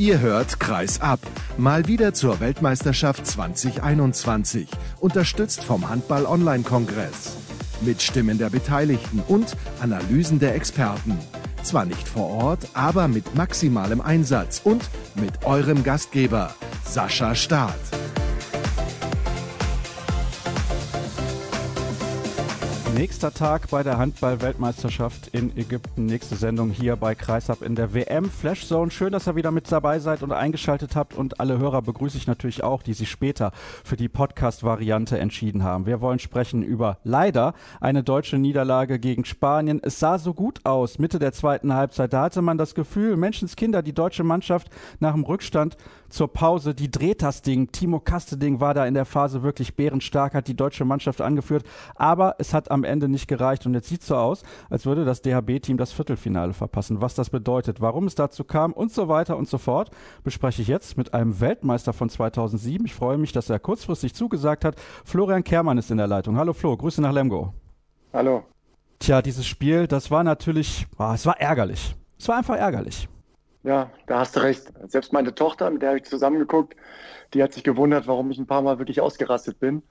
Ihr hört Kreis ab, mal wieder zur Weltmeisterschaft 2021, unterstützt vom Handball Online Kongress. Mit Stimmen der Beteiligten und Analysen der Experten. Zwar nicht vor Ort, aber mit maximalem Einsatz und mit eurem Gastgeber, Sascha Staat. Nächster Tag bei der Handball-Weltmeisterschaft in Ägypten. Nächste Sendung hier bei Kreisab in der WM Flash Zone. Schön, dass ihr wieder mit dabei seid und eingeschaltet habt. Und alle Hörer begrüße ich natürlich auch, die sich später für die Podcast-Variante entschieden haben. Wir wollen sprechen über leider eine deutsche Niederlage gegen Spanien. Es sah so gut aus, Mitte der zweiten Halbzeit. Da hatte man das Gefühl, Menschenskinder, die deutsche Mannschaft nach dem Rückstand zur Pause, die dreht das Ding. Timo Kasteding war da in der Phase wirklich bärenstark, hat die deutsche Mannschaft angeführt. Aber es hat am am Ende nicht gereicht. Und jetzt sieht es so aus, als würde das DHB-Team das Viertelfinale verpassen. Was das bedeutet, warum es dazu kam und so weiter und so fort, bespreche ich jetzt mit einem Weltmeister von 2007. Ich freue mich, dass er kurzfristig zugesagt hat. Florian Kermann ist in der Leitung. Hallo Flo, Grüße nach Lemgo. Hallo. Tja, dieses Spiel, das war natürlich, oh, es war ärgerlich. Es war einfach ärgerlich. Ja, da hast du recht. Selbst meine Tochter, mit der habe ich zusammengeguckt, die hat sich gewundert, warum ich ein paar Mal wirklich ausgerastet bin.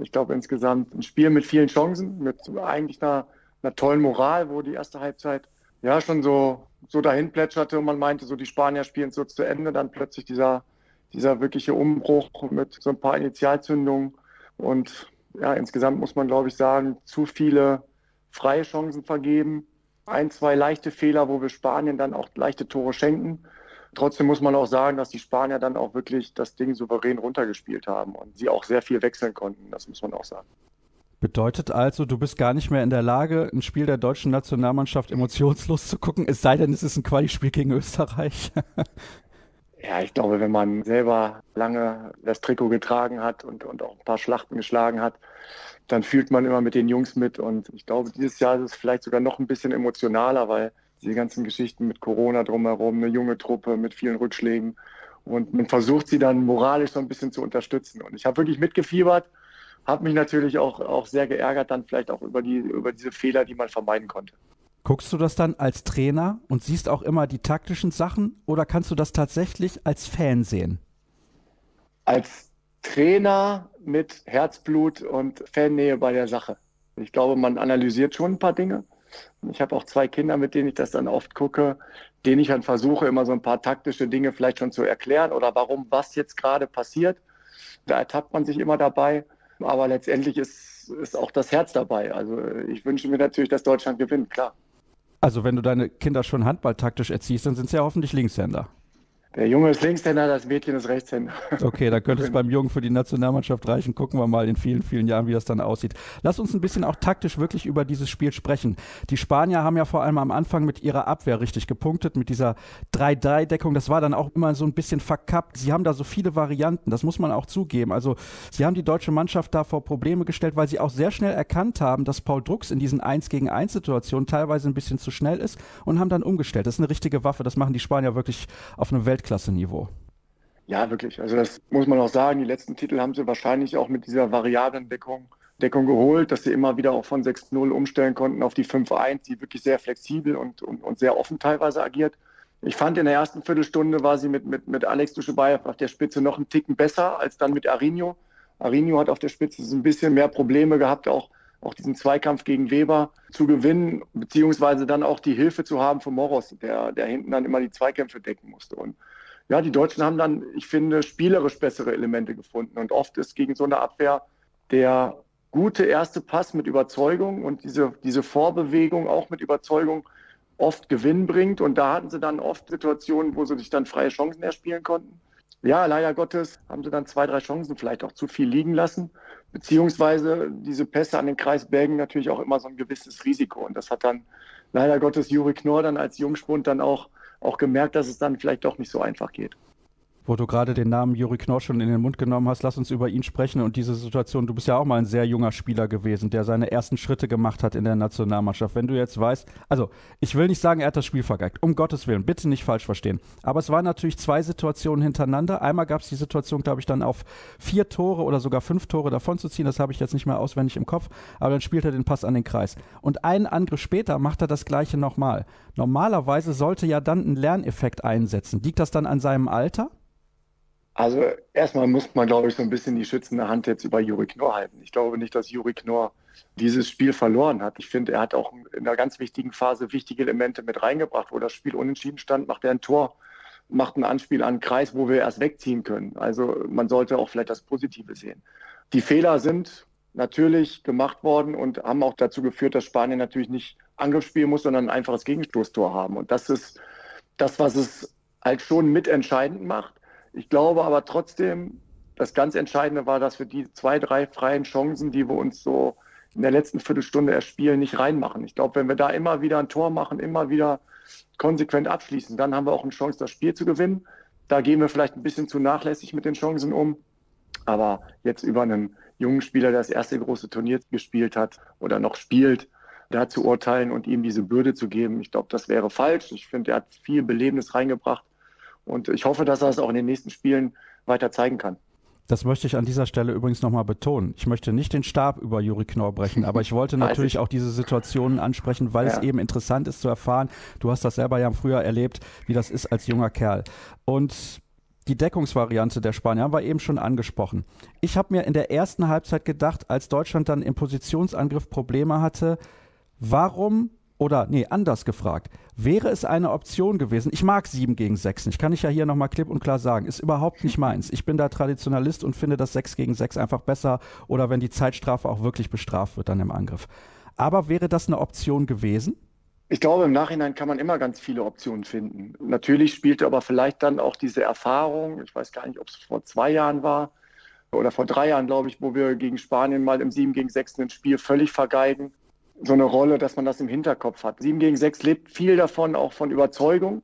Ich glaube insgesamt ein Spiel mit vielen Chancen, mit eigentlich einer, einer tollen Moral, wo die erste Halbzeit ja schon so, so dahin plätscherte und man meinte, so die Spanier spielen so zu Ende, dann plötzlich dieser, dieser wirkliche Umbruch mit so ein paar Initialzündungen und ja, insgesamt muss man, glaube ich, sagen, zu viele freie Chancen vergeben. Ein, zwei leichte Fehler, wo wir Spanien dann auch leichte Tore schenken. Trotzdem muss man auch sagen, dass die Spanier dann auch wirklich das Ding souverän runtergespielt haben und sie auch sehr viel wechseln konnten. Das muss man auch sagen. Bedeutet also, du bist gar nicht mehr in der Lage, ein Spiel der deutschen Nationalmannschaft emotionslos zu gucken, es sei denn, es ist ein Quali-Spiel gegen Österreich. ja, ich glaube, wenn man selber lange das Trikot getragen hat und, und auch ein paar Schlachten geschlagen hat, dann fühlt man immer mit den Jungs mit. Und ich glaube, dieses Jahr ist es vielleicht sogar noch ein bisschen emotionaler, weil die ganzen Geschichten mit Corona drumherum, eine junge Truppe mit vielen Rückschlägen. Und man versucht sie dann moralisch so ein bisschen zu unterstützen. Und ich habe wirklich mitgefiebert, habe mich natürlich auch, auch sehr geärgert, dann vielleicht auch über, die, über diese Fehler, die man vermeiden konnte. Guckst du das dann als Trainer und siehst auch immer die taktischen Sachen oder kannst du das tatsächlich als Fan sehen? Als Trainer mit Herzblut und Fannähe bei der Sache. Ich glaube, man analysiert schon ein paar Dinge. Ich habe auch zwei Kinder, mit denen ich das dann oft gucke, denen ich dann versuche, immer so ein paar taktische Dinge vielleicht schon zu erklären oder warum was jetzt gerade passiert. Da ertappt man sich immer dabei. Aber letztendlich ist, ist auch das Herz dabei. Also ich wünsche mir natürlich, dass Deutschland gewinnt, klar. Also wenn du deine Kinder schon handballtaktisch erziehst, dann sind sie ja hoffentlich Linkshänder. Der Junge ist Linkshänder, das Mädchen ist Rechtshänder. Okay, da könnte es beim Jungen für die Nationalmannschaft reichen. Gucken wir mal in vielen, vielen Jahren, wie das dann aussieht. Lass uns ein bisschen auch taktisch wirklich über dieses Spiel sprechen. Die Spanier haben ja vor allem am Anfang mit ihrer Abwehr richtig gepunktet, mit dieser 3-3-Deckung. Das war dann auch immer so ein bisschen verkappt. Sie haben da so viele Varianten, das muss man auch zugeben. Also sie haben die deutsche Mannschaft da vor Probleme gestellt, weil sie auch sehr schnell erkannt haben, dass Paul Drucks in diesen 1 gegen 1 Situationen teilweise ein bisschen zu schnell ist und haben dann umgestellt. Das ist eine richtige Waffe. Das machen die Spanier wirklich auf einem Welt Weltklasse-Niveau. Ja, wirklich. Also das muss man auch sagen. Die letzten Titel haben sie wahrscheinlich auch mit dieser variablen Deckung, Deckung geholt, dass sie immer wieder auch von 6-0 umstellen konnten auf die 5-1, die wirklich sehr flexibel und, und, und, sehr offen teilweise agiert. Ich fand in der ersten Viertelstunde war sie mit, mit, mit Alex Duschebaev auf der Spitze noch einen Ticken besser als dann mit Arinho. Arinho hat auf der Spitze so ein bisschen mehr Probleme gehabt, auch, auch diesen Zweikampf gegen Weber zu gewinnen, beziehungsweise dann auch die Hilfe zu haben von Moros, der, der hinten dann immer die Zweikämpfe decken musste. Und ja, die Deutschen haben dann, ich finde, spielerisch bessere Elemente gefunden. Und oft ist gegen so eine Abwehr der gute erste Pass mit Überzeugung und diese, diese Vorbewegung auch mit Überzeugung oft Gewinn bringt. Und da hatten sie dann oft Situationen, wo sie sich dann freie Chancen erspielen konnten. Ja, leider Gottes haben sie dann zwei, drei Chancen vielleicht auch zu viel liegen lassen. Beziehungsweise diese Pässe an den Kreis Bergen natürlich auch immer so ein gewisses Risiko. Und das hat dann leider Gottes Juri Knorr dann als Jungspund dann auch auch gemerkt, dass es dann vielleicht doch nicht so einfach geht. Wo du gerade den Namen Juri Knorr schon in den Mund genommen hast, lass uns über ihn sprechen und diese Situation. Du bist ja auch mal ein sehr junger Spieler gewesen, der seine ersten Schritte gemacht hat in der Nationalmannschaft. Wenn du jetzt weißt, also ich will nicht sagen, er hat das Spiel vergeigt, um Gottes Willen, bitte nicht falsch verstehen. Aber es waren natürlich zwei Situationen hintereinander. Einmal gab es die Situation, glaube ich, dann auf vier Tore oder sogar fünf Tore davon zu ziehen. Das habe ich jetzt nicht mehr auswendig im Kopf. Aber dann spielt er den Pass an den Kreis. Und einen Angriff später macht er das Gleiche nochmal. Normalerweise sollte ja dann ein Lerneffekt einsetzen. Liegt das dann an seinem Alter? Also erstmal muss man, glaube ich, so ein bisschen die schützende Hand jetzt über Juri Knorr halten. Ich glaube nicht, dass Juri Knorr dieses Spiel verloren hat. Ich finde, er hat auch in einer ganz wichtigen Phase wichtige Elemente mit reingebracht, wo das Spiel unentschieden stand, macht er ein Tor, macht ein Anspiel an einen Kreis, wo wir erst wegziehen können. Also man sollte auch vielleicht das Positive sehen. Die Fehler sind natürlich gemacht worden und haben auch dazu geführt, dass Spanien natürlich nicht Angriff spielen muss, sondern ein einfaches Gegenstoßtor haben. Und das ist das, was es halt schon mitentscheidend macht. Ich glaube aber trotzdem, das ganz Entscheidende war, dass wir die zwei, drei freien Chancen, die wir uns so in der letzten Viertelstunde erspielen, nicht reinmachen. Ich glaube, wenn wir da immer wieder ein Tor machen, immer wieder konsequent abschließen, dann haben wir auch eine Chance, das Spiel zu gewinnen. Da gehen wir vielleicht ein bisschen zu nachlässig mit den Chancen um. Aber jetzt über einen jungen Spieler, der das erste große Turnier gespielt hat oder noch spielt, da zu urteilen und ihm diese Bürde zu geben, ich glaube, das wäre falsch. Ich finde, er hat viel Belebendes reingebracht. Und ich hoffe, dass er es auch in den nächsten Spielen weiter zeigen kann. Das möchte ich an dieser Stelle übrigens nochmal betonen. Ich möchte nicht den Stab über Juri Knorr brechen, aber ich wollte natürlich auch diese Situationen ansprechen, weil ja. es eben interessant ist zu erfahren. Du hast das selber ja früher erlebt, wie das ist als junger Kerl. Und die Deckungsvariante der Spanier haben wir eben schon angesprochen. Ich habe mir in der ersten Halbzeit gedacht, als Deutschland dann im Positionsangriff Probleme hatte, warum oder, nee, anders gefragt. Wäre es eine Option gewesen, ich mag 7 gegen 6 nicht, kann ich ja hier nochmal klipp und klar sagen, ist überhaupt nicht meins. Ich bin da Traditionalist und finde das 6 gegen 6 einfach besser oder wenn die Zeitstrafe auch wirklich bestraft wird dann im Angriff. Aber wäre das eine Option gewesen? Ich glaube, im Nachhinein kann man immer ganz viele Optionen finden. Natürlich spielte aber vielleicht dann auch diese Erfahrung, ich weiß gar nicht, ob es vor zwei Jahren war oder vor drei Jahren, glaube ich, wo wir gegen Spanien mal im 7 gegen 6 ein Spiel völlig vergeigen so eine Rolle, dass man das im Hinterkopf hat. 7 gegen 6 lebt viel davon, auch von Überzeugung.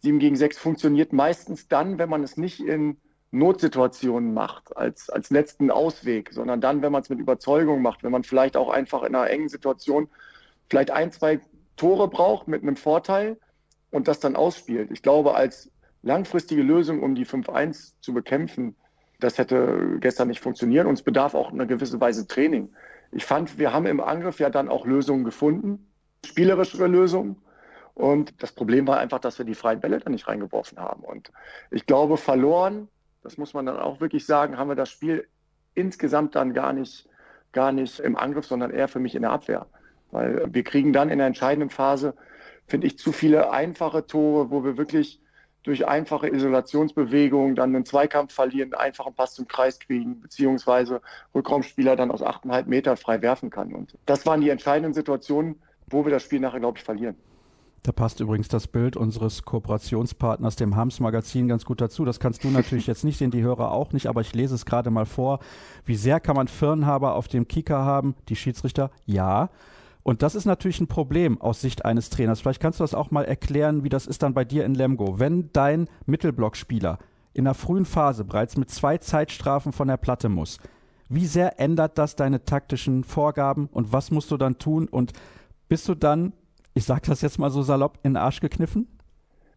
7 gegen 6 funktioniert meistens dann, wenn man es nicht in Notsituationen macht, als, als letzten Ausweg, sondern dann, wenn man es mit Überzeugung macht, wenn man vielleicht auch einfach in einer engen Situation vielleicht ein, zwei Tore braucht mit einem Vorteil und das dann ausspielt. Ich glaube, als langfristige Lösung, um die 5-1 zu bekämpfen, das hätte gestern nicht funktioniert und es bedarf auch einer gewissen Weise Training ich fand, wir haben im Angriff ja dann auch Lösungen gefunden, spielerischere Lösungen. Und das Problem war einfach, dass wir die freien Bälle dann nicht reingeworfen haben. Und ich glaube, verloren, das muss man dann auch wirklich sagen, haben wir das Spiel insgesamt dann gar nicht, gar nicht im Angriff, sondern eher für mich in der Abwehr. Weil wir kriegen dann in der entscheidenden Phase, finde ich, zu viele einfache Tore, wo wir wirklich durch einfache Isolationsbewegungen dann einen Zweikampf verlieren, einen Pass zum Kreis kriegen, beziehungsweise Rückraumspieler dann aus 8,5 Meter frei werfen kann. Und das waren die entscheidenden Situationen, wo wir das Spiel nachher, glaube ich, verlieren. Da passt übrigens das Bild unseres Kooperationspartners, dem Hams Magazin, ganz gut dazu. Das kannst du natürlich jetzt nicht sehen, die Hörer auch nicht, aber ich lese es gerade mal vor. Wie sehr kann man Firnhaber auf dem Kicker haben? Die Schiedsrichter? Ja. Und das ist natürlich ein Problem aus Sicht eines Trainers. Vielleicht kannst du das auch mal erklären, wie das ist dann bei dir in Lemgo. Wenn dein Mittelblockspieler in der frühen Phase bereits mit zwei Zeitstrafen von der Platte muss, wie sehr ändert das deine taktischen Vorgaben und was musst du dann tun? Und bist du dann, ich sage das jetzt mal so salopp, in den Arsch gekniffen?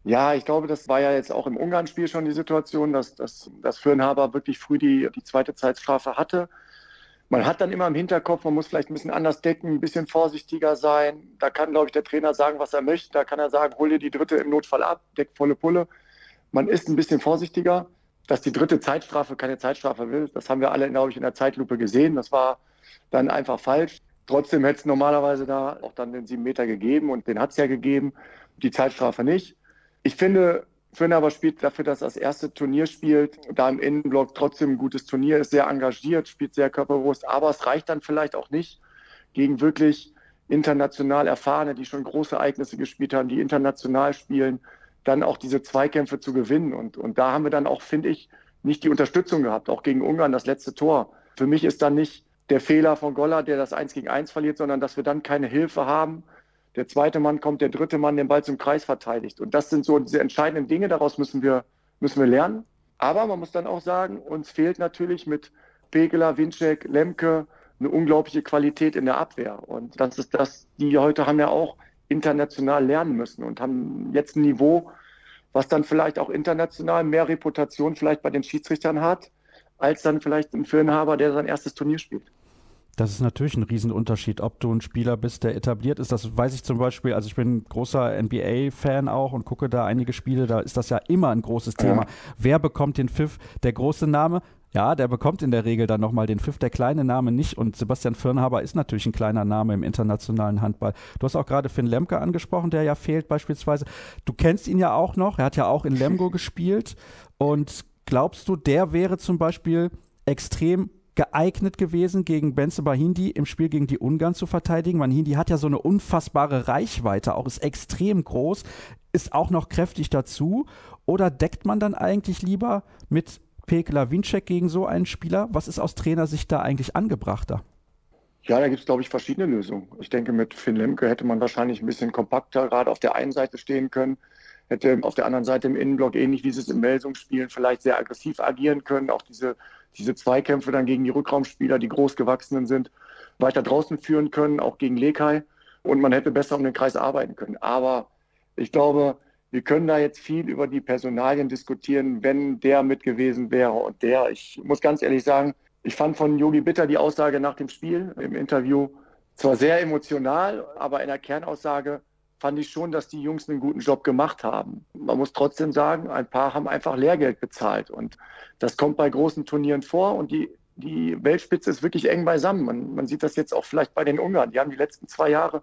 Ja, ich glaube, das war ja jetzt auch im Ungarn-Spiel schon die Situation, dass, dass Fürnhaber wirklich früh die, die zweite Zeitstrafe hatte man hat dann immer im Hinterkopf, man muss vielleicht ein bisschen anders decken, ein bisschen vorsichtiger sein. Da kann, glaube ich, der Trainer sagen, was er möchte. Da kann er sagen, hol dir die dritte im Notfall ab, deck volle Pulle. Man ist ein bisschen vorsichtiger. Dass die dritte Zeitstrafe keine Zeitstrafe will, das haben wir alle, glaube ich, in der Zeitlupe gesehen. Das war dann einfach falsch. Trotzdem hätte es normalerweise da auch dann den sieben Meter gegeben und den hat es ja gegeben, die Zeitstrafe nicht. Ich finde, Fürn aber spielt dafür, dass er das erste Turnier spielt, da im Innenblock trotzdem ein gutes Turnier ist, sehr engagiert, spielt sehr körperbewusst, aber es reicht dann vielleicht auch nicht gegen wirklich international Erfahrene, die schon große Ereignisse gespielt haben, die international spielen, dann auch diese Zweikämpfe zu gewinnen. Und, und da haben wir dann auch, finde ich, nicht die Unterstützung gehabt, auch gegen Ungarn das letzte Tor. Für mich ist dann nicht der Fehler von Goller, der das Eins gegen Eins verliert, sondern dass wir dann keine Hilfe haben, der zweite Mann kommt, der dritte Mann den Ball zum Kreis verteidigt. Und das sind so diese entscheidenden Dinge, daraus müssen wir, müssen wir lernen. Aber man muss dann auch sagen, uns fehlt natürlich mit Pegeler, Winczek, Lemke eine unglaubliche Qualität in der Abwehr. Und das ist das, die heute haben ja auch international lernen müssen und haben jetzt ein Niveau, was dann vielleicht auch international mehr Reputation vielleicht bei den Schiedsrichtern hat, als dann vielleicht ein Firnhaber, der sein erstes Turnier spielt. Das ist natürlich ein Riesenunterschied, ob du ein Spieler bist, der etabliert ist. Das weiß ich zum Beispiel, also ich bin ein großer NBA-Fan auch und gucke da einige Spiele, da ist das ja immer ein großes Thema. Ja. Wer bekommt den Pfiff? Der große Name? Ja, der bekommt in der Regel dann nochmal den Pfiff, der kleine Name nicht. Und Sebastian Firnhaber ist natürlich ein kleiner Name im internationalen Handball. Du hast auch gerade Finn Lemke angesprochen, der ja fehlt beispielsweise. Du kennst ihn ja auch noch, er hat ja auch in Lemgo gespielt. Und glaubst du, der wäre zum Beispiel extrem geeignet gewesen, gegen Benze Bahindi im Spiel gegen die Ungarn zu verteidigen. Bahindi hat ja so eine unfassbare Reichweite, auch ist extrem groß, ist auch noch kräftig dazu. Oder deckt man dann eigentlich lieber mit Pekla Winczek gegen so einen Spieler? Was ist aus Trainersicht da eigentlich angebrachter? Ja, da gibt es, glaube ich, verschiedene Lösungen. Ich denke, mit Finn Lemke hätte man wahrscheinlich ein bisschen kompakter gerade auf der einen Seite stehen können, hätte auf der anderen Seite im Innenblock, ähnlich wie es im Melsung spielen, vielleicht sehr aggressiv agieren können, auch diese diese Zweikämpfe dann gegen die Rückraumspieler, die groß gewachsenen sind, weiter draußen führen können, auch gegen Lekai. Und man hätte besser um den Kreis arbeiten können. Aber ich glaube, wir können da jetzt viel über die Personalien diskutieren, wenn der mit gewesen wäre und der. Ich muss ganz ehrlich sagen, ich fand von Yogi Bitter die Aussage nach dem Spiel im Interview zwar sehr emotional, aber in der Kernaussage fand ich schon, dass die Jungs einen guten Job gemacht haben. Man muss trotzdem sagen, ein paar haben einfach Lehrgeld bezahlt. Und das kommt bei großen Turnieren vor und die, die Weltspitze ist wirklich eng beisammen. Man, man sieht das jetzt auch vielleicht bei den Ungarn. Die haben die letzten zwei Jahre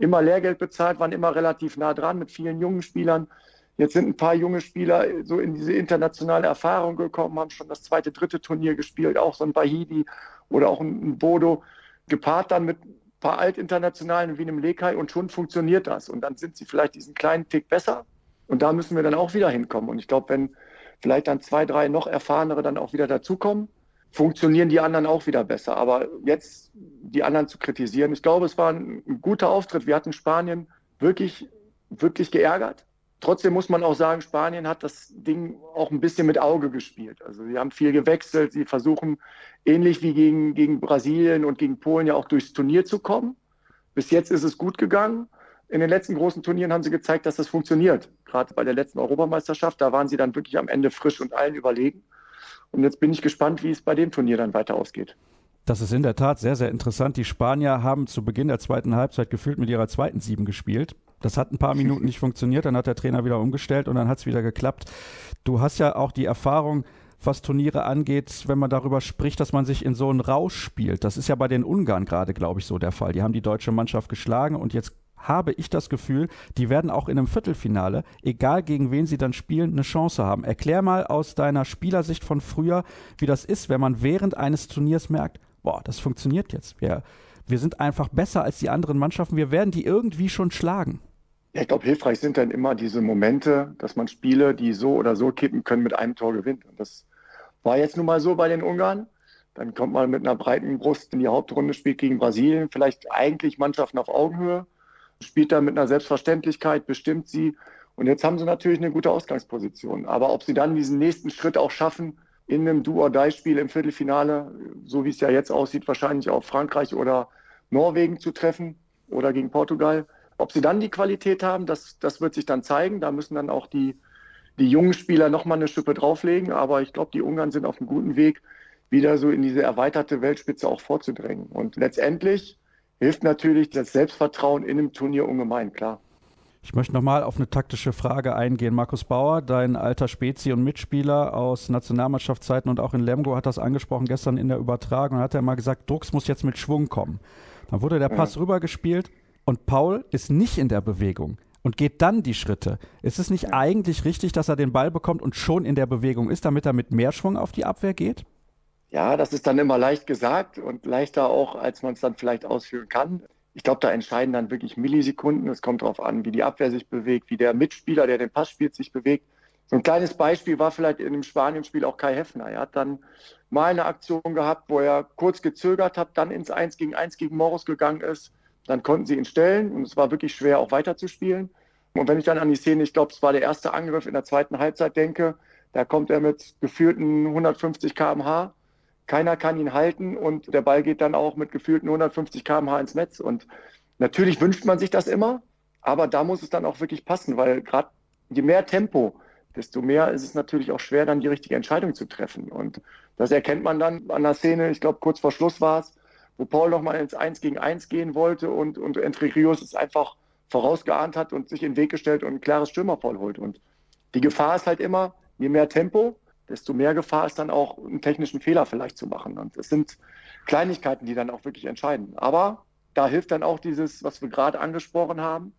immer Lehrgeld bezahlt, waren immer relativ nah dran mit vielen jungen Spielern. Jetzt sind ein paar junge Spieler so in diese internationale Erfahrung gekommen, haben schon das zweite, dritte Turnier gespielt, auch so ein Bahidi oder auch ein Bodo, gepaart dann mit paar Altinternationalen wie einem Lekai und schon funktioniert das. Und dann sind sie vielleicht diesen kleinen Tick besser. Und da müssen wir dann auch wieder hinkommen. Und ich glaube, wenn vielleicht dann zwei, drei noch erfahrenere dann auch wieder dazukommen, funktionieren die anderen auch wieder besser. Aber jetzt die anderen zu kritisieren, ich glaube, es war ein, ein guter Auftritt. Wir hatten Spanien wirklich, wirklich geärgert. Trotzdem muss man auch sagen, Spanien hat das Ding auch ein bisschen mit Auge gespielt. Also sie haben viel gewechselt, sie versuchen ähnlich wie gegen, gegen Brasilien und gegen Polen ja auch durchs Turnier zu kommen. Bis jetzt ist es gut gegangen. In den letzten großen Turnieren haben sie gezeigt, dass das funktioniert. Gerade bei der letzten Europameisterschaft, da waren sie dann wirklich am Ende frisch und allen überlegen. Und jetzt bin ich gespannt, wie es bei dem Turnier dann weiter ausgeht. Das ist in der Tat sehr, sehr interessant. Die Spanier haben zu Beginn der zweiten Halbzeit gefühlt mit ihrer zweiten Sieben gespielt. Das hat ein paar Minuten nicht funktioniert, dann hat der Trainer wieder umgestellt und dann hat es wieder geklappt. Du hast ja auch die Erfahrung, was Turniere angeht, wenn man darüber spricht, dass man sich in so einen Rausch spielt. Das ist ja bei den Ungarn gerade, glaube ich, so der Fall. Die haben die deutsche Mannschaft geschlagen und jetzt habe ich das Gefühl, die werden auch in einem Viertelfinale, egal gegen wen sie dann spielen, eine Chance haben. Erklär mal aus deiner Spielersicht von früher, wie das ist, wenn man während eines Turniers merkt, boah, das funktioniert jetzt. Wir, wir sind einfach besser als die anderen Mannschaften. Wir werden die irgendwie schon schlagen. Ja, ich glaube, hilfreich sind dann immer diese Momente, dass man Spiele, die so oder so kippen können, mit einem Tor gewinnt. Und das war jetzt nun mal so bei den Ungarn. Dann kommt man mit einer breiten Brust in die Hauptrunde, spielt gegen Brasilien, vielleicht eigentlich Mannschaften auf Augenhöhe, spielt dann mit einer Selbstverständlichkeit, bestimmt sie. Und jetzt haben sie natürlich eine gute Ausgangsposition. Aber ob sie dann diesen nächsten Schritt auch schaffen, in einem Do-or-Die-Spiel im Viertelfinale, so wie es ja jetzt aussieht, wahrscheinlich auf Frankreich oder Norwegen zu treffen oder gegen Portugal, ob sie dann die Qualität haben, das, das wird sich dann zeigen. Da müssen dann auch die, die jungen Spieler nochmal eine Schippe drauflegen. Aber ich glaube, die Ungarn sind auf einem guten Weg, wieder so in diese erweiterte Weltspitze auch vorzudrängen. Und letztendlich hilft natürlich das Selbstvertrauen in einem Turnier ungemein, klar. Ich möchte nochmal auf eine taktische Frage eingehen. Markus Bauer, dein alter Spezi und Mitspieler aus Nationalmannschaftszeiten und auch in Lemgo hat das angesprochen gestern in der Übertragung. Hat er mal gesagt, Drucks muss jetzt mit Schwung kommen. Dann wurde der Pass ja. rübergespielt und Paul ist nicht in der Bewegung und geht dann die Schritte. Ist es nicht eigentlich richtig, dass er den Ball bekommt und schon in der Bewegung ist, damit er mit mehr Schwung auf die Abwehr geht? Ja, das ist dann immer leicht gesagt und leichter auch, als man es dann vielleicht ausführen kann. Ich glaube, da entscheiden dann wirklich Millisekunden. Es kommt darauf an, wie die Abwehr sich bewegt, wie der Mitspieler, der den Pass spielt, sich bewegt. So ein kleines Beispiel war vielleicht in dem Spanien-Spiel auch Kai Heffner. Er hat dann mal eine Aktion gehabt, wo er kurz gezögert hat, dann ins 1 gegen 1 gegen Morris gegangen ist dann konnten sie ihn stellen und es war wirklich schwer, auch weiterzuspielen. Und wenn ich dann an die Szene, ich glaube, es war der erste Angriff in der zweiten Halbzeit denke, Da kommt er mit gefühlten 150 km/h. Keiner kann ihn halten und der Ball geht dann auch mit gefühlten 150 km/h ins Netz. Und natürlich wünscht man sich das immer, aber da muss es dann auch wirklich passen, weil gerade je mehr Tempo, desto mehr ist es natürlich auch schwer, dann die richtige Entscheidung zu treffen. Und das erkennt man dann an der Szene, ich glaube, kurz vor Schluss war es, wo Paul nochmal ins 1 gegen 1 gehen wollte und, und Entre Rios es einfach vorausgeahnt hat und sich in den Weg gestellt und ein klares Stürmerfall holt. Und die Gefahr ist halt immer, je mehr Tempo, desto mehr Gefahr ist dann auch, einen technischen Fehler vielleicht zu machen. Und es sind Kleinigkeiten, die dann auch wirklich entscheiden. Aber da hilft dann auch dieses, was wir gerade angesprochen haben,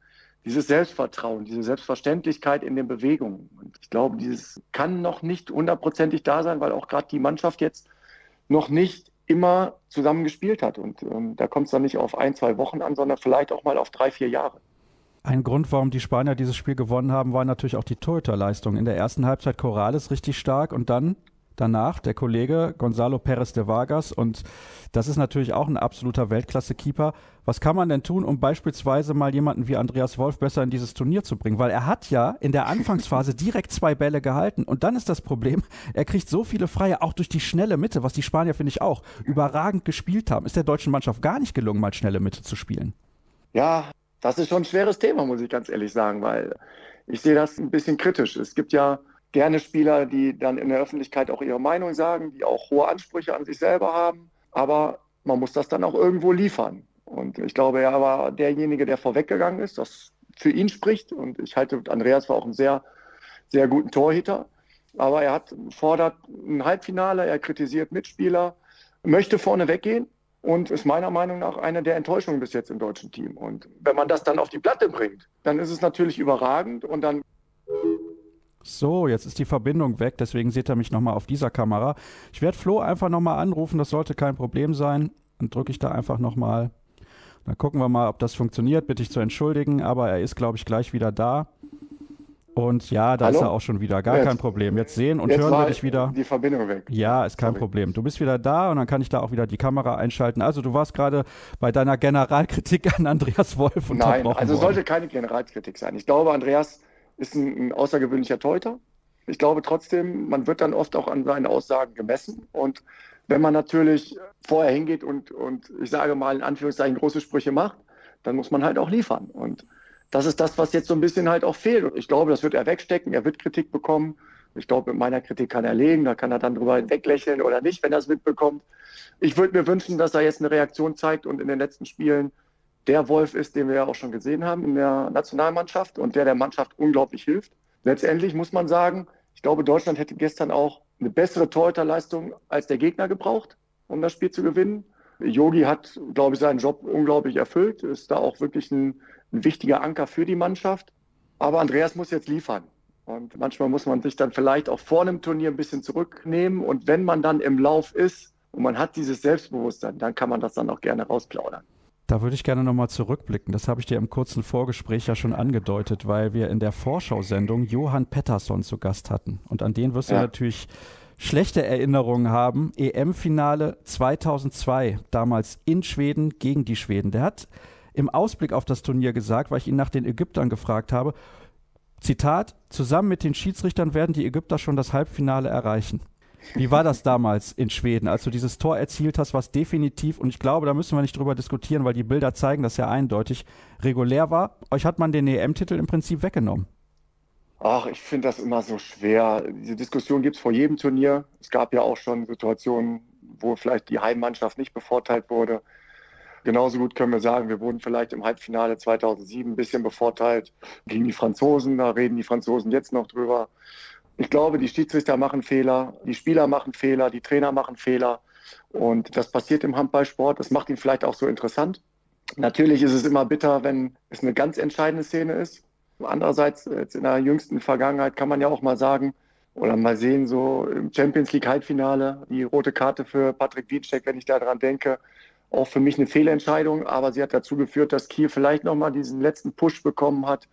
dieses Selbstvertrauen, diese Selbstverständlichkeit in den Bewegungen. Und ich glaube, dieses kann noch nicht hundertprozentig da sein, weil auch gerade die Mannschaft jetzt noch nicht immer zusammen gespielt hat. Und ähm, da kommt es dann nicht auf ein, zwei Wochen an, sondern vielleicht auch mal auf drei, vier Jahre. Ein Grund, warum die Spanier dieses Spiel gewonnen haben, war natürlich auch die Torhüterleistung. In der ersten Halbzeit Corrales richtig stark und dann danach der Kollege Gonzalo Perez de Vargas und das ist natürlich auch ein absoluter Weltklasse-Keeper. Was kann man denn tun, um beispielsweise mal jemanden wie Andreas Wolf besser in dieses Turnier zu bringen? Weil er hat ja in der Anfangsphase direkt zwei Bälle gehalten und dann ist das Problem, er kriegt so viele Freie, auch durch die schnelle Mitte, was die Spanier, finde ich, auch überragend gespielt haben. Ist der deutschen Mannschaft gar nicht gelungen, mal schnelle Mitte zu spielen? Ja, das ist schon ein schweres Thema, muss ich ganz ehrlich sagen, weil ich sehe das ein bisschen kritisch. Es gibt ja gerne Spieler, die dann in der Öffentlichkeit auch ihre Meinung sagen, die auch hohe Ansprüche an sich selber haben. Aber man muss das dann auch irgendwo liefern. Und ich glaube, er war derjenige, der vorweggegangen ist, das für ihn spricht. Und ich halte, Andreas war auch ein sehr, sehr guten Torhüter. Aber er hat fordert ein Halbfinale, er kritisiert Mitspieler, möchte vorne weggehen und ist meiner Meinung nach eine der Enttäuschungen bis jetzt im deutschen Team. Und wenn man das dann auf die Platte bringt, dann ist es natürlich überragend und dann so, jetzt ist die Verbindung weg, deswegen seht ihr mich nochmal auf dieser Kamera. Ich werde Flo einfach nochmal anrufen, das sollte kein Problem sein. Dann drücke ich da einfach nochmal. Dann gucken wir mal, ob das funktioniert. Bitte ich zu entschuldigen, aber er ist, glaube ich, gleich wieder da. Und ja, da Hallo? ist er auch schon wieder. Gar jetzt, kein Problem. Jetzt sehen und jetzt hören wir dich wieder. Die Verbindung weg. Ja, ist kein Sorry. Problem. Du bist wieder da und dann kann ich da auch wieder die Kamera einschalten. Also du warst gerade bei deiner Generalkritik an Andreas Wolf und Nein, also worden. sollte keine Generalkritik sein. Ich glaube, Andreas ist ein, ein außergewöhnlicher Teuter. Ich glaube trotzdem, man wird dann oft auch an seinen Aussagen gemessen. Und wenn man natürlich vorher hingeht und, und ich sage mal in Anführungszeichen große Sprüche macht, dann muss man halt auch liefern. Und das ist das, was jetzt so ein bisschen halt auch fehlt. Und ich glaube, das wird er wegstecken. Er wird Kritik bekommen. Ich glaube, mit meiner Kritik kann er legen. Da kann er dann drüber hinweglächeln oder nicht, wenn er es mitbekommt. Ich würde mir wünschen, dass er jetzt eine Reaktion zeigt und in den letzten Spielen der Wolf ist, den wir ja auch schon gesehen haben in der Nationalmannschaft und der der Mannschaft unglaublich hilft. Letztendlich muss man sagen, ich glaube, Deutschland hätte gestern auch eine bessere Torhüterleistung als der Gegner gebraucht, um das Spiel zu gewinnen. Yogi hat, glaube ich, seinen Job unglaublich erfüllt, ist da auch wirklich ein, ein wichtiger Anker für die Mannschaft. Aber Andreas muss jetzt liefern. Und manchmal muss man sich dann vielleicht auch vor einem Turnier ein bisschen zurücknehmen. Und wenn man dann im Lauf ist und man hat dieses Selbstbewusstsein, dann kann man das dann auch gerne rausplaudern. Da würde ich gerne nochmal zurückblicken. Das habe ich dir im kurzen Vorgespräch ja schon angedeutet, weil wir in der Vorschau-Sendung Johann Pettersson zu Gast hatten. Und an den wirst ja. du natürlich schlechte Erinnerungen haben. EM-Finale 2002, damals in Schweden gegen die Schweden. Der hat im Ausblick auf das Turnier gesagt, weil ich ihn nach den Ägyptern gefragt habe, Zitat, zusammen mit den Schiedsrichtern werden die Ägypter schon das Halbfinale erreichen. Wie war das damals in Schweden, als du dieses Tor erzielt hast, was definitiv, und ich glaube, da müssen wir nicht drüber diskutieren, weil die Bilder zeigen das ja eindeutig, regulär war? Euch hat man den EM-Titel im Prinzip weggenommen. Ach, ich finde das immer so schwer. Diese Diskussion gibt es vor jedem Turnier. Es gab ja auch schon Situationen, wo vielleicht die Heimmannschaft nicht bevorteilt wurde. Genauso gut können wir sagen, wir wurden vielleicht im Halbfinale 2007 ein bisschen bevorteilt gegen die Franzosen. Da reden die Franzosen jetzt noch drüber. Ich glaube, die Schiedsrichter machen Fehler, die Spieler machen Fehler, die Trainer machen Fehler. Und das passiert im Handballsport. Das macht ihn vielleicht auch so interessant. Natürlich ist es immer bitter, wenn es eine ganz entscheidende Szene ist. Andererseits, jetzt in der jüngsten Vergangenheit kann man ja auch mal sagen oder mal sehen, so im Champions League Halbfinale, die rote Karte für Patrick Wietschek, wenn ich daran denke, auch für mich eine Fehlentscheidung, aber sie hat dazu geführt, dass Kiel vielleicht nochmal diesen letzten Push bekommen hat,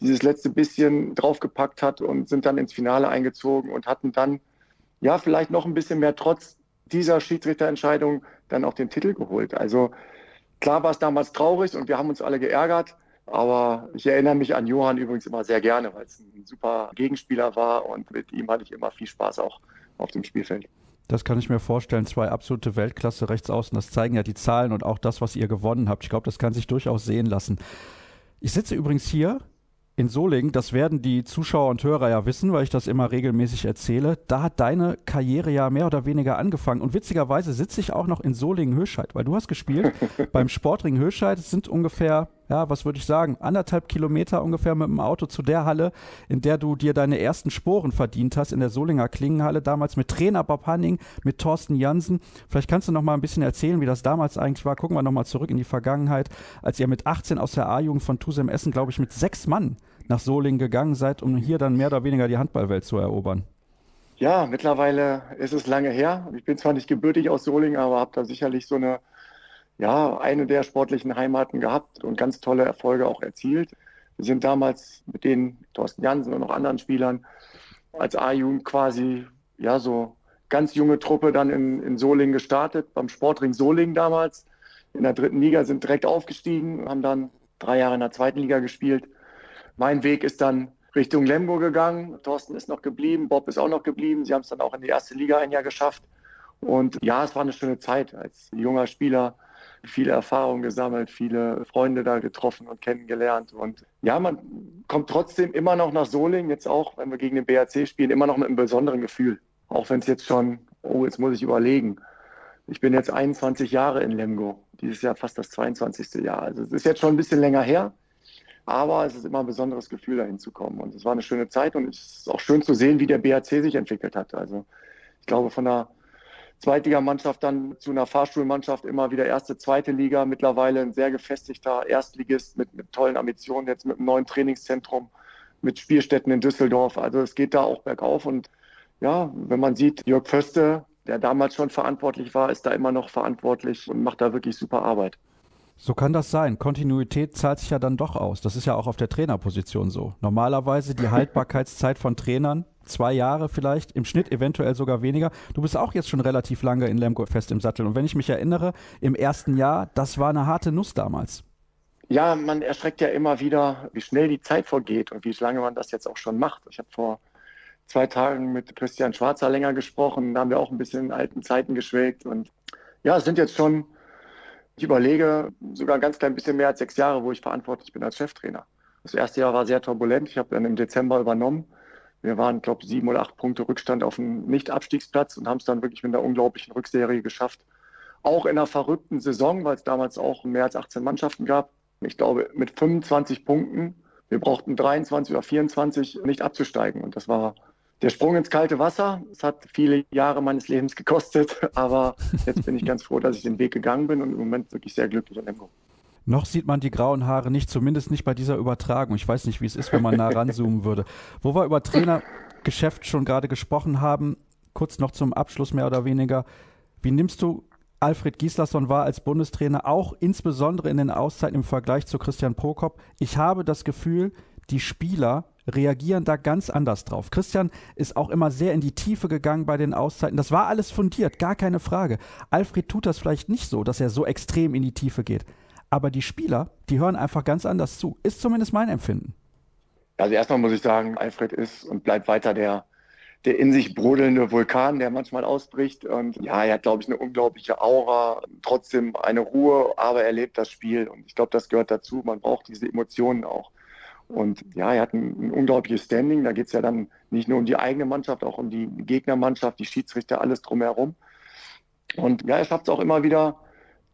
dieses letzte bisschen draufgepackt hat und sind dann ins Finale eingezogen und hatten dann ja vielleicht noch ein bisschen mehr trotz dieser Schiedsrichterentscheidung dann auch den Titel geholt. Also klar war es damals traurig und wir haben uns alle geärgert, Aber ich erinnere mich an Johann übrigens immer sehr gerne, weil es ein super Gegenspieler war und mit ihm hatte ich immer viel Spaß auch auf dem Spielfeld. Das kann ich mir vorstellen. Zwei absolute Weltklasse rechts außen. Das zeigen ja die Zahlen und auch das, was ihr gewonnen habt. Ich glaube, das kann sich durchaus sehen lassen. Ich sitze übrigens hier in Solingen, das werden die Zuschauer und Hörer ja wissen, weil ich das immer regelmäßig erzähle. Da hat deine Karriere ja mehr oder weniger angefangen. Und witzigerweise sitze ich auch noch in Solingen-Höscheid, weil du hast gespielt beim Sportring Höscheid. Es sind ungefähr, ja, was würde ich sagen, anderthalb Kilometer ungefähr mit dem Auto zu der Halle, in der du dir deine ersten Sporen verdient hast, in der Solinger Klingenhalle, damals mit Trainer Bob Hanning, mit Thorsten Jansen. Vielleicht kannst du noch mal ein bisschen erzählen, wie das damals eigentlich war. Gucken wir noch mal zurück in die Vergangenheit, als ihr mit 18 aus der A-Jugend von Tusem Essen, glaube ich, mit sechs Mann nach Solingen gegangen seid, um hier dann mehr oder weniger die Handballwelt zu erobern? Ja, mittlerweile ist es lange her. Ich bin zwar nicht gebürtig aus Solingen, aber habe da sicherlich so eine, ja, eine der sportlichen Heimaten gehabt und ganz tolle Erfolge auch erzielt. Wir sind damals mit den Thorsten Jansen und noch anderen Spielern als A-Jugend quasi, ja, so ganz junge Truppe dann in, in Solingen gestartet, beim Sportring Solingen damals. In der dritten Liga sind direkt aufgestiegen, haben dann drei Jahre in der zweiten Liga gespielt mein Weg ist dann Richtung Lemgo gegangen. Thorsten ist noch geblieben, Bob ist auch noch geblieben. Sie haben es dann auch in die erste Liga ein Jahr geschafft. Und ja, es war eine schöne Zeit als junger Spieler. Viele Erfahrungen gesammelt, viele Freunde da getroffen und kennengelernt. Und ja, man kommt trotzdem immer noch nach Solingen, jetzt auch, wenn wir gegen den BAC spielen, immer noch mit einem besonderen Gefühl. Auch wenn es jetzt schon, oh, jetzt muss ich überlegen. Ich bin jetzt 21 Jahre in Lemgo. Dieses Jahr fast das 22. Jahr. Also es ist jetzt schon ein bisschen länger her. Aber es ist immer ein besonderes Gefühl, dahin zu kommen. Und es war eine schöne Zeit und es ist auch schön zu sehen, wie der BAC sich entwickelt hat. Also ich glaube, von der Zweitligamannschaft dann zu einer Fahrstuhlmannschaft immer wieder erste, zweite Liga. Mittlerweile ein sehr gefestigter Erstligist mit, mit tollen Ambitionen, jetzt mit einem neuen Trainingszentrum, mit Spielstätten in Düsseldorf. Also es geht da auch bergauf. Und ja, wenn man sieht, Jörg Föste, der damals schon verantwortlich war, ist da immer noch verantwortlich und macht da wirklich super Arbeit. So kann das sein. Kontinuität zahlt sich ja dann doch aus. Das ist ja auch auf der Trainerposition so. Normalerweise die Haltbarkeitszeit von Trainern zwei Jahre vielleicht, im Schnitt eventuell sogar weniger. Du bist auch jetzt schon relativ lange in Lemgo fest im Sattel. Und wenn ich mich erinnere, im ersten Jahr, das war eine harte Nuss damals. Ja, man erschreckt ja immer wieder, wie schnell die Zeit vergeht und wie lange man das jetzt auch schon macht. Ich habe vor zwei Tagen mit Christian Schwarzer länger gesprochen. Da haben wir auch ein bisschen in alten Zeiten geschwelgt. Und ja, es sind jetzt schon ich überlege sogar ein ganz klein bisschen mehr als sechs Jahre, wo ich verantwortlich bin als Cheftrainer. Das erste Jahr war sehr turbulent. Ich habe dann im Dezember übernommen. Wir waren, glaube ich, sieben oder acht Punkte Rückstand auf dem Nicht-Abstiegsplatz und haben es dann wirklich mit einer unglaublichen Rückserie geschafft. Auch in einer verrückten Saison, weil es damals auch mehr als 18 Mannschaften gab. Ich glaube, mit 25 Punkten. Wir brauchten 23 oder 24 nicht abzusteigen. Und das war der Sprung ins kalte Wasser. Es hat viele Jahre meines Lebens gekostet, aber jetzt bin ich ganz froh, dass ich den Weg gegangen bin und im Moment wirklich sehr glücklich in Lemgo. Noch sieht man die grauen Haare nicht, zumindest nicht bei dieser Übertragung. Ich weiß nicht, wie es ist, wenn man nah ranzoomen würde. Wo wir über Trainergeschäft schon gerade gesprochen haben, kurz noch zum Abschluss mehr oder weniger. Wie nimmst du Alfred Gislason wahr als Bundestrainer, auch insbesondere in den Auszeiten im Vergleich zu Christian Prokop? Ich habe das Gefühl, die Spieler reagieren da ganz anders drauf. Christian ist auch immer sehr in die Tiefe gegangen bei den Auszeiten. Das war alles fundiert, gar keine Frage. Alfred tut das vielleicht nicht so, dass er so extrem in die Tiefe geht. Aber die Spieler, die hören einfach ganz anders zu. Ist zumindest mein Empfinden. Also erstmal muss ich sagen, Alfred ist und bleibt weiter der, der in sich brodelnde Vulkan, der manchmal ausbricht. Und ja, er hat, glaube ich, eine unglaubliche Aura, trotzdem eine Ruhe, aber er lebt das Spiel. Und ich glaube, das gehört dazu. Man braucht diese Emotionen auch. Und ja, er hat ein, ein unglaubliches Standing. Da geht es ja dann nicht nur um die eigene Mannschaft, auch um die Gegnermannschaft, die Schiedsrichter, alles drumherum. Und ja, er schafft es auch immer wieder,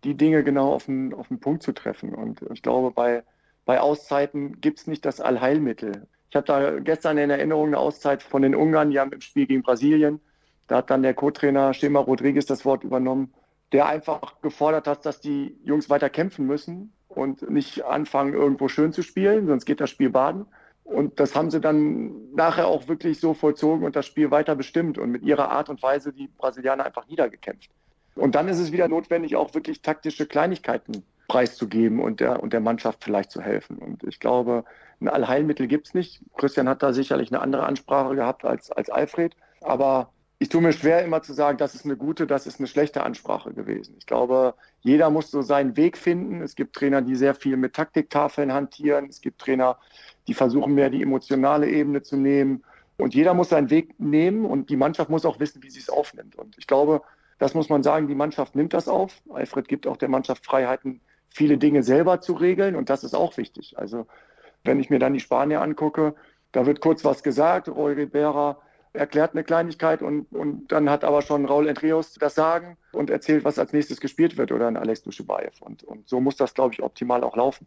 die Dinge genau auf den, auf den Punkt zu treffen. Und ich glaube, bei, bei Auszeiten gibt es nicht das Allheilmittel. Ich habe da gestern in Erinnerung eine Auszeit von den Ungarn, die haben im Spiel gegen Brasilien. Da hat dann der Co-Trainer Schema Rodriguez das Wort übernommen, der einfach gefordert hat, dass die Jungs weiter kämpfen müssen und nicht anfangen, irgendwo schön zu spielen, sonst geht das Spiel baden. Und das haben sie dann nachher auch wirklich so vollzogen und das Spiel weiter bestimmt und mit ihrer Art und Weise die Brasilianer einfach niedergekämpft. Und dann ist es wieder notwendig, auch wirklich taktische Kleinigkeiten preiszugeben und der, und der Mannschaft vielleicht zu helfen. Und ich glaube, ein Allheilmittel gibt es nicht. Christian hat da sicherlich eine andere Ansprache gehabt als, als Alfred. Aber ich tue mir schwer, immer zu sagen, das ist eine gute, das ist eine schlechte Ansprache gewesen. Ich glaube, jeder muss so seinen Weg finden. Es gibt Trainer, die sehr viel mit Taktiktafeln hantieren. Es gibt Trainer, die versuchen mehr die emotionale Ebene zu nehmen. Und jeder muss seinen Weg nehmen und die Mannschaft muss auch wissen, wie sie es aufnimmt. Und ich glaube, das muss man sagen, die Mannschaft nimmt das auf. Alfred gibt auch der Mannschaft Freiheiten, viele Dinge selber zu regeln und das ist auch wichtig. Also wenn ich mir dann die Spanier angucke, da wird kurz was gesagt, Roy Ribera erklärt eine Kleinigkeit und, und dann hat aber schon Raul Entreos das Sagen und erzählt, was als nächstes gespielt wird oder ein Alex Duschebaev. Und, und so muss das, glaube ich, optimal auch laufen.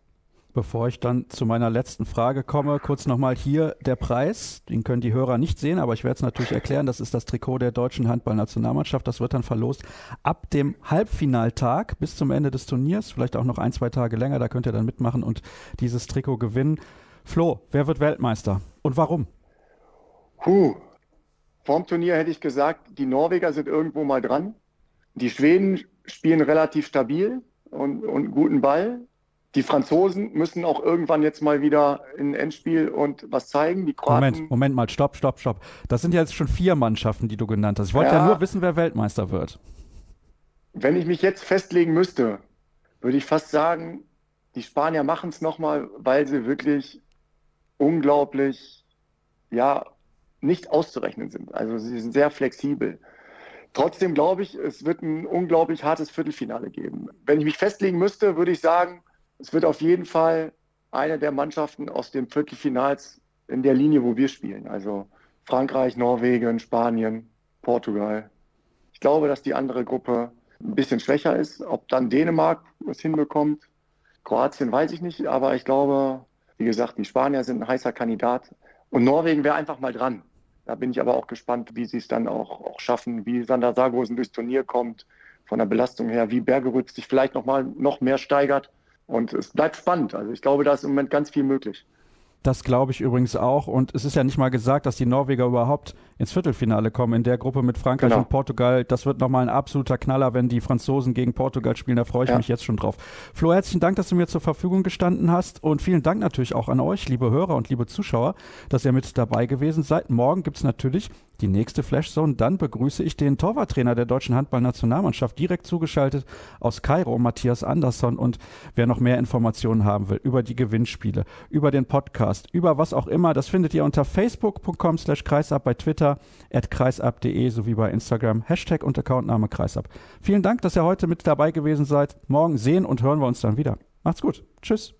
Bevor ich dann zu meiner letzten Frage komme, kurz nochmal hier der Preis. Den können die Hörer nicht sehen, aber ich werde es natürlich erklären. Das ist das Trikot der deutschen Handballnationalmannschaft. Das wird dann verlost ab dem Halbfinaltag bis zum Ende des Turniers. Vielleicht auch noch ein, zwei Tage länger. Da könnt ihr dann mitmachen und dieses Trikot gewinnen. Flo, wer wird Weltmeister und warum? Puh, vorm Turnier hätte ich gesagt, die Norweger sind irgendwo mal dran. Die Schweden spielen relativ stabil und, und guten Ball. Die Franzosen müssen auch irgendwann jetzt mal wieder in Endspiel und was zeigen. Die Kroaten. Moment, Moment mal, stopp, stopp, stopp. Das sind ja jetzt schon vier Mannschaften, die du genannt hast. Ich wollte ja, ja nur wissen, wer Weltmeister wird. Wenn ich mich jetzt festlegen müsste, würde ich fast sagen, die Spanier machen es nochmal, weil sie wirklich unglaublich, ja, nicht auszurechnen sind. Also sie sind sehr flexibel. Trotzdem glaube ich, es wird ein unglaublich hartes Viertelfinale geben. Wenn ich mich festlegen müsste, würde ich sagen, es wird auf jeden Fall eine der Mannschaften aus dem Viertelfinals in der Linie, wo wir spielen. Also Frankreich, Norwegen, Spanien, Portugal. Ich glaube, dass die andere Gruppe ein bisschen schwächer ist. Ob dann Dänemark es hinbekommt, Kroatien weiß ich nicht, aber ich glaube, wie gesagt, die Spanier sind ein heißer Kandidat und Norwegen wäre einfach mal dran. Da bin ich aber auch gespannt, wie sie es dann auch, auch schaffen, wie Sander Sargosen durchs Turnier kommt, von der Belastung her, wie Bergerud sich vielleicht noch mal noch mehr steigert. Und es bleibt spannend. Also ich glaube, da ist im Moment ganz viel möglich. Das glaube ich übrigens auch. Und es ist ja nicht mal gesagt, dass die Norweger überhaupt ins Viertelfinale kommen in der Gruppe mit Frankreich genau. und Portugal. Das wird nochmal ein absoluter Knaller, wenn die Franzosen gegen Portugal spielen. Da freue ich ja. mich jetzt schon drauf. Flo, herzlichen Dank, dass du mir zur Verfügung gestanden hast. Und vielen Dank natürlich auch an euch, liebe Hörer und liebe Zuschauer, dass ihr mit dabei gewesen seid. Morgen gibt es natürlich die nächste Flashzone. Dann begrüße ich den Torwarttrainer der deutschen Handballnationalmannschaft direkt zugeschaltet aus Kairo, Matthias Andersson. Und wer noch mehr Informationen haben will über die Gewinnspiele, über den Podcast, über was auch immer, das findet ihr unter facebook.com slash kreisab, bei Twitter at kreisab.de sowie bei Instagram Hashtag und Accountname kreisab. Vielen Dank, dass ihr heute mit dabei gewesen seid. Morgen sehen und hören wir uns dann wieder. Macht's gut. Tschüss.